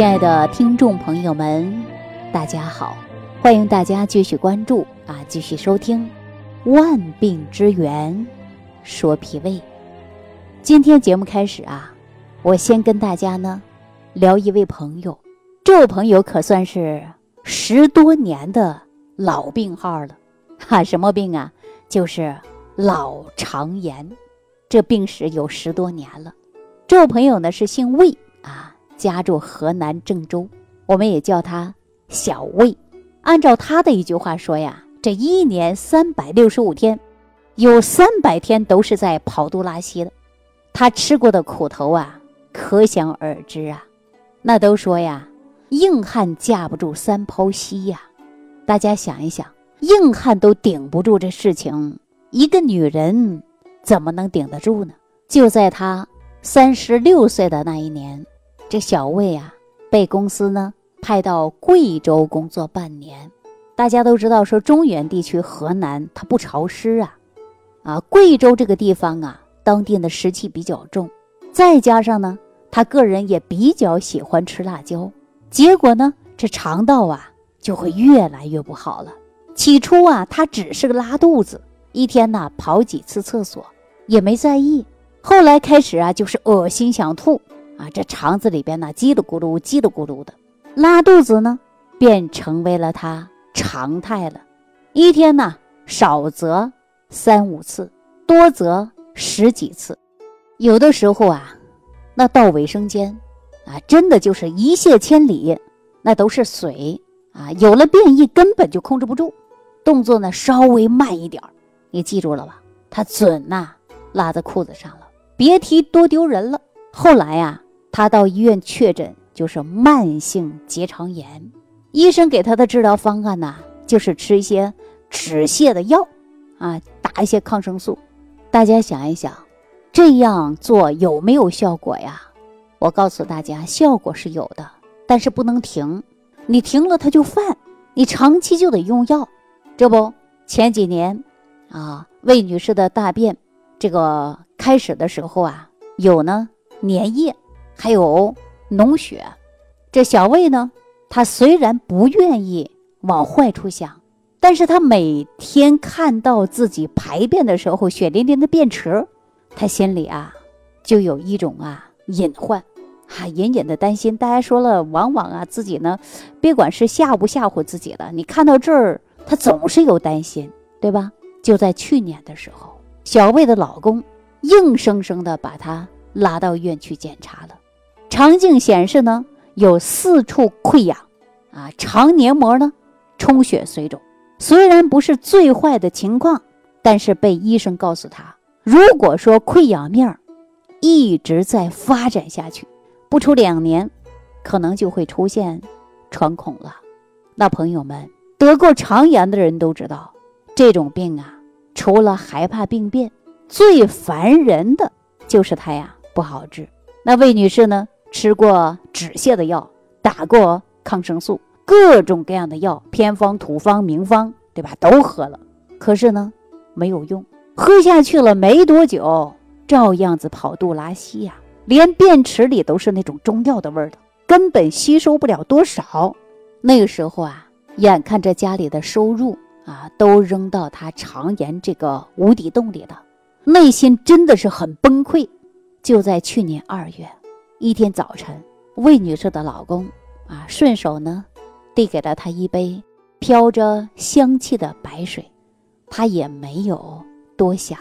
亲爱的听众朋友们，大家好！欢迎大家继续关注啊，继续收听《万病之源说脾胃》。今天节目开始啊，我先跟大家呢聊一位朋友，这位朋友可算是十多年的老病号了，哈，什么病啊？就是老肠炎，这病史有十多年了。这位朋友呢是姓魏。家住河南郑州，我们也叫他小魏。按照他的一句话说呀，这一年三百六十五天，有三百天都是在跑肚拉稀的。他吃过的苦头啊，可想而知啊。那都说呀，硬汉架不住三泡稀呀。大家想一想，硬汉都顶不住这事情，一个女人怎么能顶得住呢？就在他三十六岁的那一年。这小魏啊，被公司呢派到贵州工作半年。大家都知道，说中原地区河南它不潮湿啊，啊，贵州这个地方啊，当地的湿气比较重，再加上呢，他个人也比较喜欢吃辣椒，结果呢，这肠道啊就会越来越不好了。起初啊，他只是个拉肚子，一天呢跑几次厕所也没在意，后来开始啊，就是恶心想吐。啊，这肠子里边呢，叽里咕噜、叽里咕噜的，拉肚子呢，便成为了他常态了。一天呢，少则三五次，多则十几次。有的时候啊，那到卫生间啊，真的就是一泻千里，那都是水啊。有了便意，根本就控制不住，动作呢稍微慢一点你记住了吧？他准呐，拉在裤子上了，别提多丢人了。后来呀。他到医院确诊就是慢性结肠炎，医生给他的治疗方案呢，就是吃一些止泻的药，啊，打一些抗生素。大家想一想，这样做有没有效果呀？我告诉大家，效果是有的，但是不能停，你停了它就犯，你长期就得用药。这不，前几年，啊，魏女士的大便，这个开始的时候啊，有呢粘液。还有脓血，这小魏呢，他虽然不愿意往坏处想，但是他每天看到自己排便的时候血淋淋的便池，他心里啊就有一种啊隐患，啊隐隐的担心。大家说了，往往啊自己呢，别管是吓不吓唬自己了，你看到这儿，他总是有担心，对吧？就在去年的时候，小魏的老公硬生生的把他拉到医院去检查了。肠镜显示呢，有四处溃疡，啊，肠黏膜呢充血水肿。虽然不是最坏的情况，但是被医生告诉他，如果说溃疡面儿一直在发展下去，不出两年，可能就会出现穿孔了。那朋友们，得过肠炎的人都知道，这种病啊，除了害怕病变，最烦人的就是它呀不好治。那魏女士呢？吃过止泻的药，打过抗生素，各种各样的药，偏方、土方、名方，对吧？都喝了，可是呢，没有用。喝下去了没多久，照样子跑肚拉稀呀，连便池里都是那种中药的味儿的，根本吸收不了多少。那个时候啊，眼看着家里的收入啊，都扔到他肠炎这个无底洞里了，内心真的是很崩溃。就在去年二月。一天早晨，魏女士的老公啊，顺手呢，递给了她一杯飘着香气的白水，她也没有多想，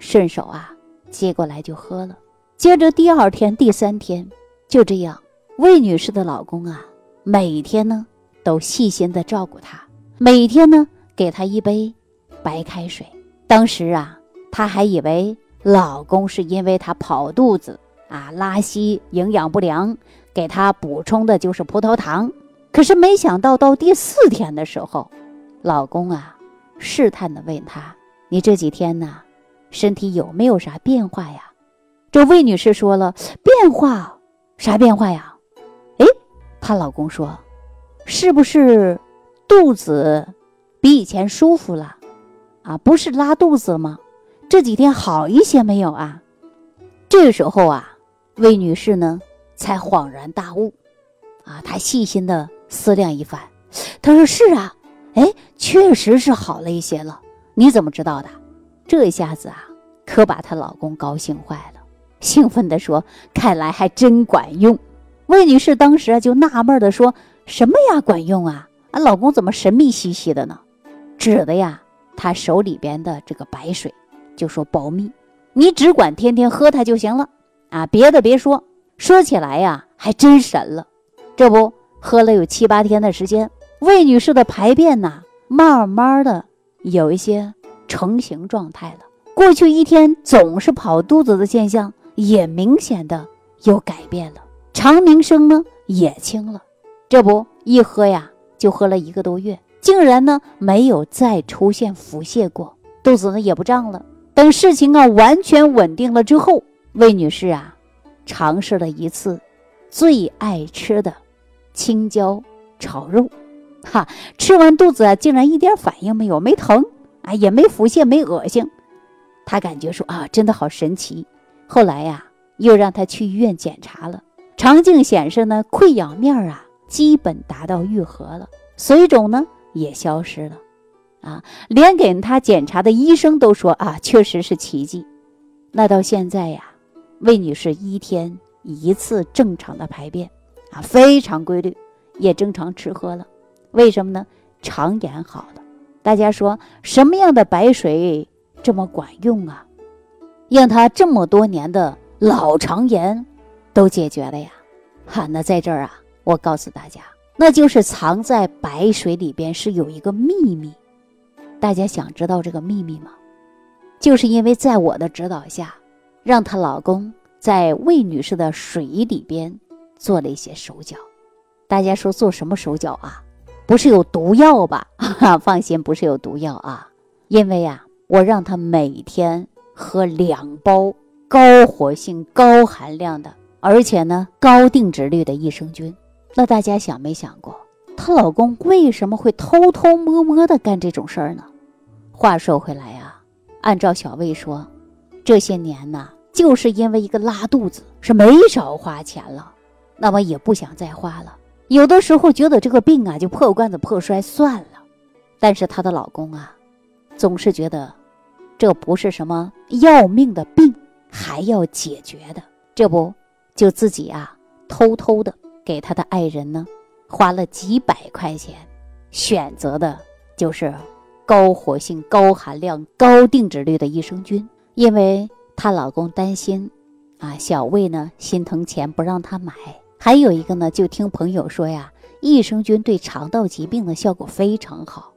顺手啊接过来就喝了。接着第二天、第三天，就这样，魏女士的老公啊，每天呢都细心的照顾她，每天呢给她一杯白开水。当时啊，她还以为老公是因为她跑肚子。啊，拉稀、营养不良，给他补充的就是葡萄糖。可是没想到到第四天的时候，老公啊，试探的问他：“你这几天呢，身体有没有啥变化呀？”这魏女士说了：“变化，啥变化呀？”哎，她老公说：“是不是肚子比以前舒服了？啊，不是拉肚子吗？这几天好一些没有啊？”这个时候啊。魏女士呢，才恍然大悟，啊，她细心的思量一番，她说：“是啊，哎，确实是好了一些了。你怎么知道的？”这一下子啊，可把她老公高兴坏了，兴奋地说：“看来还真管用。”魏女士当时啊就纳闷的说：“什么呀，管用啊？俺老公怎么神秘兮兮的呢？”指的呀，他手里边的这个白水，就说保密，你只管天天喝它就行了啊，别的别说。说起来呀，还真神了。这不喝了有七八天的时间，魏女士的排便呐，慢慢的有一些成型状态了。过去一天总是跑肚子的现象，也明显的有改变了。肠鸣声呢也轻了。这不一喝呀，就喝了一个多月，竟然呢没有再出现腹泻过，肚子呢也不胀了。等事情啊完全稳定了之后，魏女士啊尝试了一次最爱吃的。青椒炒肉，哈，吃完肚子啊，竟然一点反应没有，没疼啊，也没腹泻，没恶心。他感觉说啊，真的好神奇。后来呀，又让他去医院检查了，肠镜显示呢，溃疡面啊，基本达到愈合了，水肿呢也消失了，啊，连给他检查的医生都说啊，确实是奇迹。那到现在呀，魏女士一天一次正常的排便。啊，非常规律，也正常吃喝了，为什么呢？肠炎好了。大家说什么样的白水这么管用啊？让她这么多年的老肠炎都解决了呀！哈，那在这儿啊，我告诉大家，那就是藏在白水里边是有一个秘密。大家想知道这个秘密吗？就是因为在我的指导下，让她老公在魏女士的水里边。做了一些手脚，大家说做什么手脚啊？不是有毒药吧？放心，不是有毒药啊。因为呀，我让她每天喝两包高活性、高含量的，而且呢高定植率的益生菌。那大家想没想过，她老公为什么会偷偷摸摸的干这种事儿呢？话说回来呀，按照小魏说，这些年呢，就是因为一个拉肚子，是没少花钱了。那么也不想再花了，有的时候觉得这个病啊就破罐子破摔算了，但是她的老公啊，总是觉得这不是什么要命的病，还要解决的，这不就自己啊偷偷的给他的爱人呢花了几百块钱，选择的就是高活性、高含量、高定植率的益生菌，因为她老公担心啊小魏呢心疼钱不让她买。还有一个呢，就听朋友说呀，益生菌对肠道疾病的效果非常好。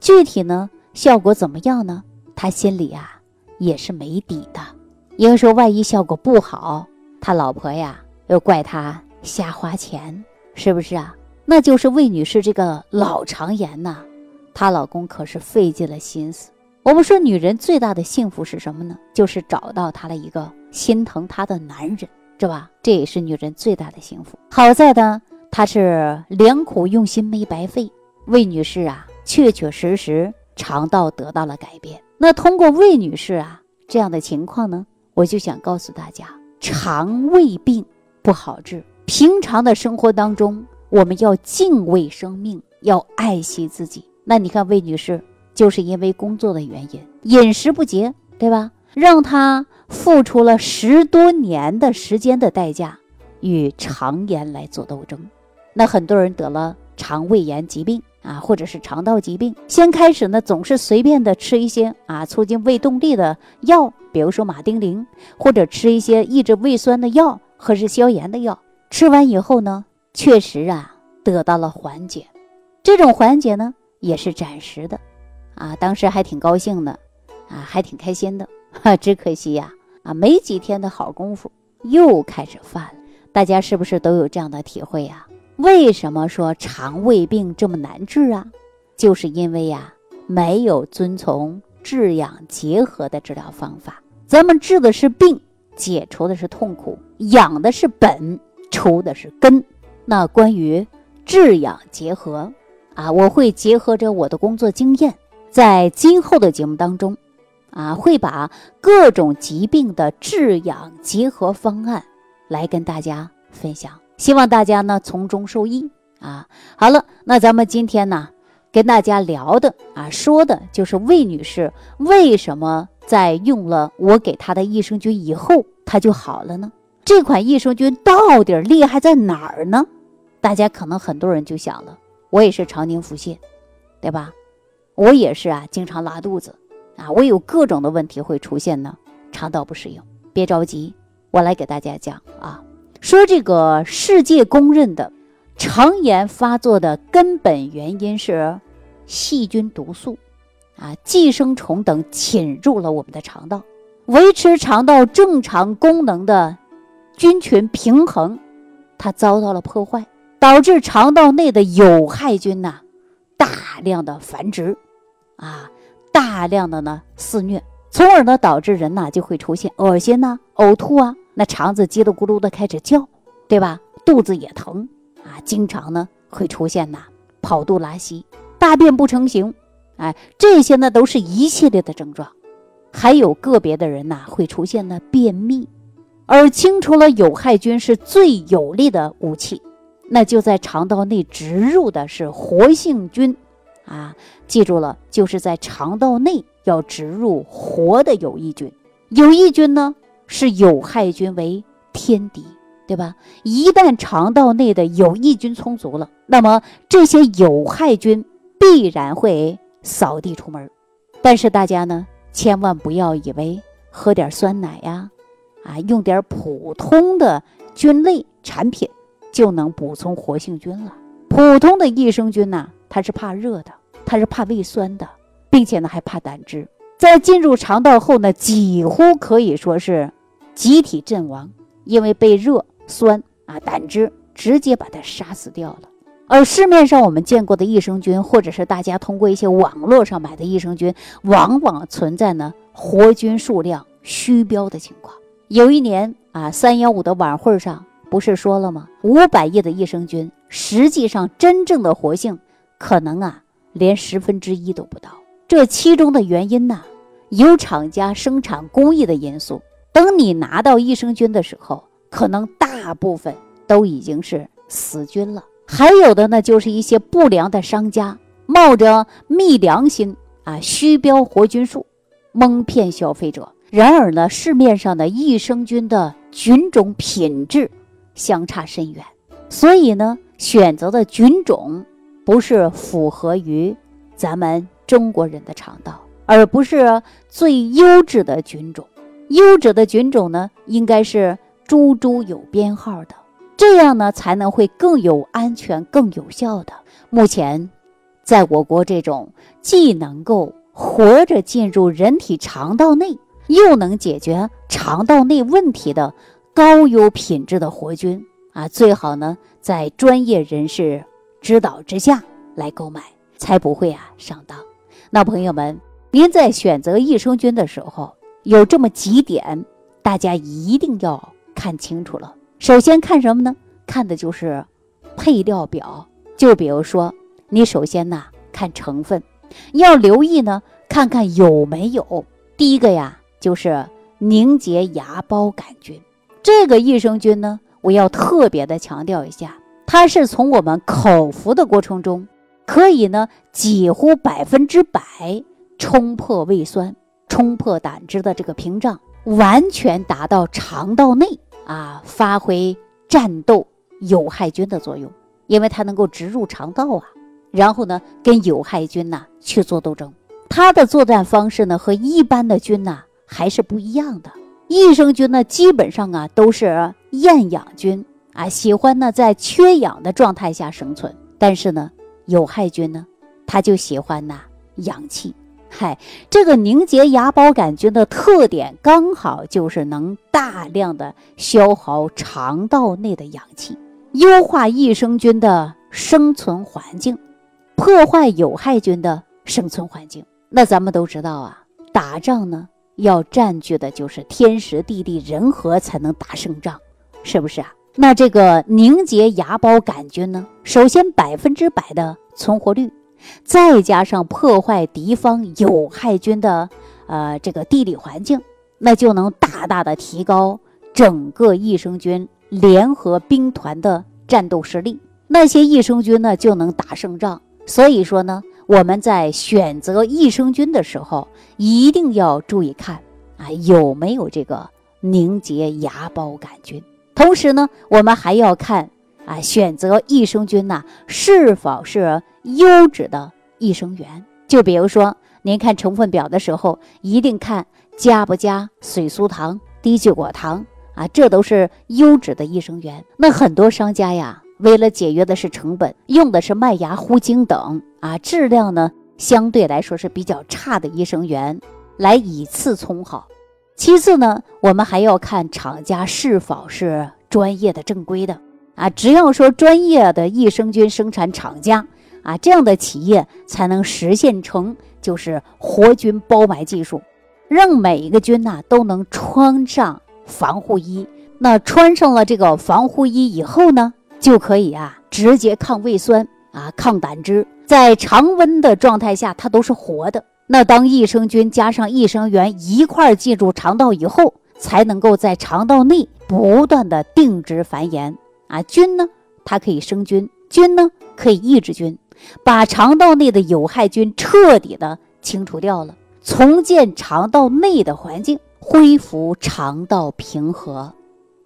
具体呢，效果怎么样呢？他心里啊也是没底的，因为说万一效果不好，他老婆呀又怪他瞎花钱，是不是啊？那就是魏女士这个老肠炎呐，她老公可是费尽了心思。我们说，女人最大的幸福是什么呢？就是找到她的一个心疼她的男人。是吧？这也是女人最大的幸福。好在呢，她是良苦用心没白费。魏女士啊，确确实实肠道得到了改变。那通过魏女士啊这样的情况呢，我就想告诉大家，肠胃病不好治。平常的生活当中，我们要敬畏生命，要爱惜自己。那你看，魏女士就是因为工作的原因，饮食不节，对吧？让他。付出了十多年的时间的代价，与肠炎来做斗争。那很多人得了肠胃炎疾病啊，或者是肠道疾病，先开始呢总是随便的吃一些啊促进胃动力的药，比如说马丁啉，或者吃一些抑制胃酸的药，或是消炎的药。吃完以后呢，确实啊得到了缓解。这种缓解呢也是暂时的，啊，当时还挺高兴的，啊，还挺开心的。哈，只可惜呀。啊，没几天的好功夫，又开始犯了。大家是不是都有这样的体会呀？为什么说肠胃病这么难治啊？就是因为呀，没有遵从治养结合的治疗方法。咱们治的是病，解除的是痛苦，养的是本，除的是根。那关于治养结合啊，我会结合着我的工作经验，在今后的节目当中。啊，会把各种疾病的治养结合方案来跟大家分享。希望大家呢从中受益啊。好了，那咱们今天呢跟大家聊的啊说的就是魏女士为什么在用了我给她的益生菌以后，她就好了呢？这款益生菌到底厉害在哪儿呢？大家可能很多人就想了，我也是常年腹泻，对吧？我也是啊，经常拉肚子啊，我有各种的问题会出现呢，肠道不适应。别着急，我来给大家讲啊，说这个世界公认的肠炎发作的根本原因是细菌毒素啊、寄生虫等侵入了我们的肠道，维持肠道正常功能的菌群平衡，它遭到了破坏，导致肠道内的有害菌呐大量的繁殖，啊，大量的呢肆虐。从而呢，导致人呐就会出现恶心呐、呕吐啊，那肠子叽里咕噜的开始叫，对吧？肚子也疼啊，经常呢会出现呐跑肚拉稀、大便不成形，哎，这些呢都是一系列的症状。还有个别的人呐会出现呢便秘，而清除了有害菌是最有力的武器，那就在肠道内植入的是活性菌，啊，记住了，就是在肠道内。要植入活的有益菌，有益菌呢是有害菌为天敌，对吧？一旦肠道内的有益菌充足了，那么这些有害菌必然会扫地出门。但是大家呢，千万不要以为喝点酸奶呀，啊，用点普通的菌类产品就能补充活性菌了。普通的益生菌呢，它是怕热的，它是怕胃酸的。并且呢，还怕胆汁，在进入肠道后呢，几乎可以说是集体阵亡，因为被热酸啊胆汁直接把它杀死掉了。而市面上我们见过的益生菌，或者是大家通过一些网络上买的益生菌，往往存在呢活菌数量虚标的情况。有一年啊，三幺五的晚会上不是说了吗？五百亿的益生菌，实际上真正的活性可能啊连十分之一都不到。这其中的原因呢，有厂家生产工艺的因素。等你拿到益生菌的时候，可能大部分都已经是死菌了。还有的呢，就是一些不良的商家冒着昧良心啊，虚标活菌数，蒙骗消费者。然而呢，市面上的益生菌的菌种品质相差甚远，所以呢，选择的菌种不是符合于咱们。中国人的肠道，而不是最优质的菌种。优质的菌种呢，应该是株株有编号的，这样呢才能会更有安全、更有效的。目前，在我国这种既能够活着进入人体肠道内，又能解决肠道内问题的高优品质的活菌啊，最好呢在专业人士指导之下来购买，才不会啊上当。那朋友们，您在选择益生菌的时候，有这么几点，大家一定要看清楚了。首先看什么呢？看的就是配料表。就比如说，你首先呢看成分，要留意呢，看看有没有第一个呀，就是凝结芽孢杆菌。这个益生菌呢，我要特别的强调一下，它是从我们口服的过程中。可以呢，几乎百分之百冲破胃酸、冲破胆汁的这个屏障，完全达到肠道内啊，发挥战斗有害菌的作用。因为它能够植入肠道啊，然后呢，跟有害菌呐去做斗争。它的作战方式呢，和一般的菌呐还是不一样的。益生菌呢，基本上啊都是厌氧菌啊，喜欢呢在缺氧的状态下生存，但是呢。有害菌呢，它就喜欢呐氧气。嗨，这个凝结芽孢杆菌的特点刚好就是能大量的消耗肠道内的氧气，优化益生菌的生存环境，破坏有害菌的生存环境。那咱们都知道啊，打仗呢要占据的就是天时地利人和才能打胜仗，是不是啊？那这个凝结芽孢杆菌呢？首先百分之百的存活率，再加上破坏敌方有害菌的呃这个地理环境，那就能大大的提高整个益生菌联合兵团的战斗实力，那些益生菌呢就能打胜仗。所以说呢，我们在选择益生菌的时候，一定要注意看啊有没有这个凝结芽孢杆菌。同时呢，我们还要看啊选择益生菌呐是否是优质的益生元。就比如说，您看成分表的时候，一定看加不加水苏糖、低聚果糖啊，这都是优质的益生元。那很多商家呀。为了节约的是成本，用的是麦芽糊精等啊，质量呢相对来说是比较差的益生元来以次充好。其次呢，我们还要看厂家是否是专业的、正规的啊。只要说专业的益生菌生产厂家啊，这样的企业才能实现成就是活菌包埋技术，让每一个菌呐都能穿上防护衣。那穿上了这个防护衣以后呢？就可以啊，直接抗胃酸啊，抗胆汁，在常温的状态下，它都是活的。那当益生菌加上益生元一块儿进入肠道以后，才能够在肠道内不断的定植繁衍啊。菌呢，它可以生菌，菌呢可以抑制菌，把肠道内的有害菌彻底的清除掉了，重建肠道内的环境，恢复肠道平和。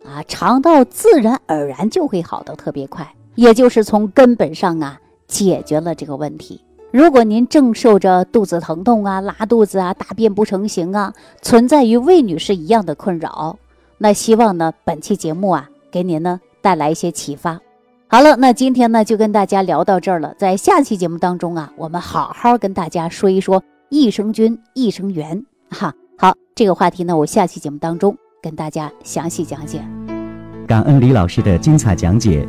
啊，肠道自然而然就会好的特别快，也就是从根本上啊解决了这个问题。如果您正受着肚子疼痛啊、拉肚子啊、大便不成形啊，存在于魏女士一样的困扰，那希望呢本期节目啊给您呢带来一些启发。好了，那今天呢就跟大家聊到这儿了，在下期节目当中啊，我们好好跟大家说一说益生菌、益生元。哈，好，这个话题呢，我下期节目当中。跟大家详细讲解。感恩李老师的精彩讲解。